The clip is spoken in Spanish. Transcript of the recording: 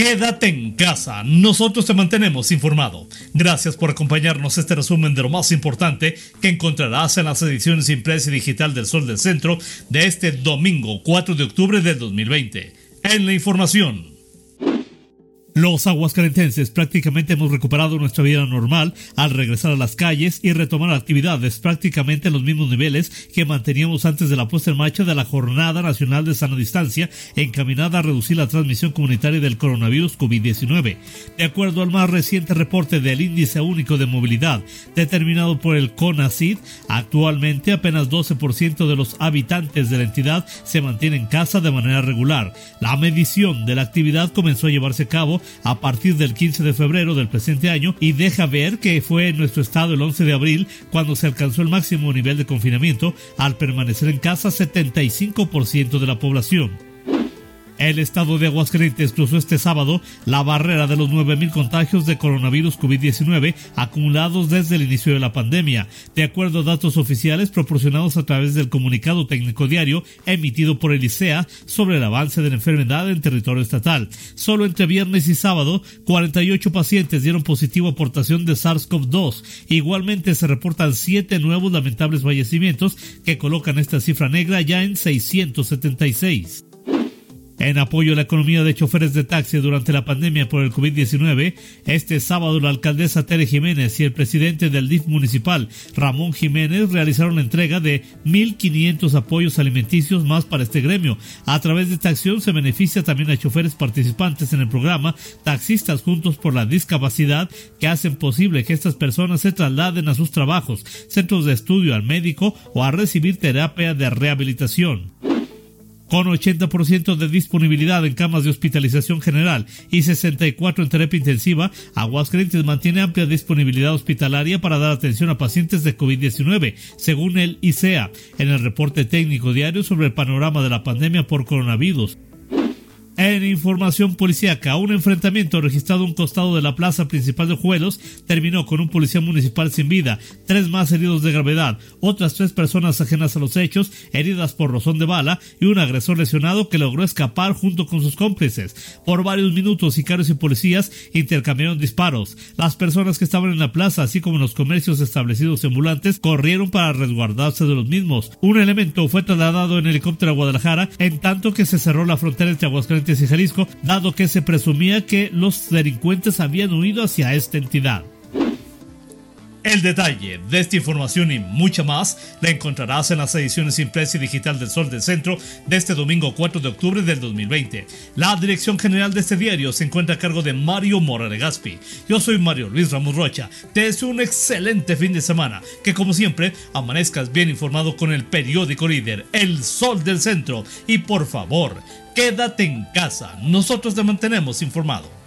Quédate en casa, nosotros te mantenemos informado. Gracias por acompañarnos este resumen de lo más importante que encontrarás en las ediciones impresa y digital del Sol del Centro de este domingo 4 de octubre del 2020. En la información. Los aguascalentenses prácticamente hemos recuperado nuestra vida normal al regresar a las calles y retomar actividades prácticamente en los mismos niveles que manteníamos antes de la puesta en marcha de la Jornada Nacional de Sana Distancia encaminada a reducir la transmisión comunitaria del coronavirus COVID-19. De acuerdo al más reciente reporte del Índice Único de Movilidad determinado por el CONACID, actualmente apenas 12% de los habitantes de la entidad se mantienen en casa de manera regular. La medición de la actividad comenzó a llevarse a cabo a partir del 15 de febrero del presente año y deja ver que fue en nuestro estado el 11 de abril cuando se alcanzó el máximo nivel de confinamiento al permanecer en casa 75% de la población. El estado de Aguascalientes cruzó este sábado la barrera de los 9.000 contagios de coronavirus COVID-19 acumulados desde el inicio de la pandemia, de acuerdo a datos oficiales proporcionados a través del comunicado técnico diario emitido por el ICEA sobre el avance de la enfermedad en territorio estatal. Solo entre viernes y sábado, 48 pacientes dieron positivo aportación de SARS-CoV-2. Igualmente se reportan 7 nuevos lamentables fallecimientos que colocan esta cifra negra ya en 676. En apoyo a la economía de choferes de taxi durante la pandemia por el COVID-19, este sábado la alcaldesa Tere Jiménez y el presidente del DIF municipal, Ramón Jiménez, realizaron la entrega de 1.500 apoyos alimenticios más para este gremio. A través de esta acción se beneficia también a choferes participantes en el programa Taxistas Juntos por la Discapacidad que hacen posible que estas personas se trasladen a sus trabajos, centros de estudio, al médico o a recibir terapia de rehabilitación. Con 80% de disponibilidad en camas de hospitalización general y 64 en terapia intensiva, Aguascalientes mantiene amplia disponibilidad hospitalaria para dar atención a pacientes de COVID-19, según el ICEA, en el reporte técnico diario sobre el panorama de la pandemia por coronavirus. En información policíaca, un enfrentamiento registrado a un costado de la plaza principal de Juelos terminó con un policía municipal sin vida, tres más heridos de gravedad, otras tres personas ajenas a los hechos, heridas por rozón de bala y un agresor lesionado que logró escapar junto con sus cómplices. Por varios minutos, sicarios y policías intercambiaron disparos. Las personas que estaban en la plaza, así como en los comercios establecidos ambulantes, corrieron para resguardarse de los mismos. Un elemento fue trasladado en helicóptero a Guadalajara, en tanto que se cerró la frontera entre Aguascalientes y Jalisco, dado que se presumía que los delincuentes habían huido hacia esta entidad. El detalle de esta información y mucha más la encontrarás en las ediciones impresa y digital del Sol del Centro de este domingo 4 de octubre del 2020. La dirección general de este diario se encuentra a cargo de Mario Mora Gaspi. Yo soy Mario Luis Ramos Rocha. Te deseo un excelente fin de semana. Que como siempre amanezcas bien informado con el periódico líder El Sol del Centro. Y por favor, quédate en casa. Nosotros te mantenemos informado.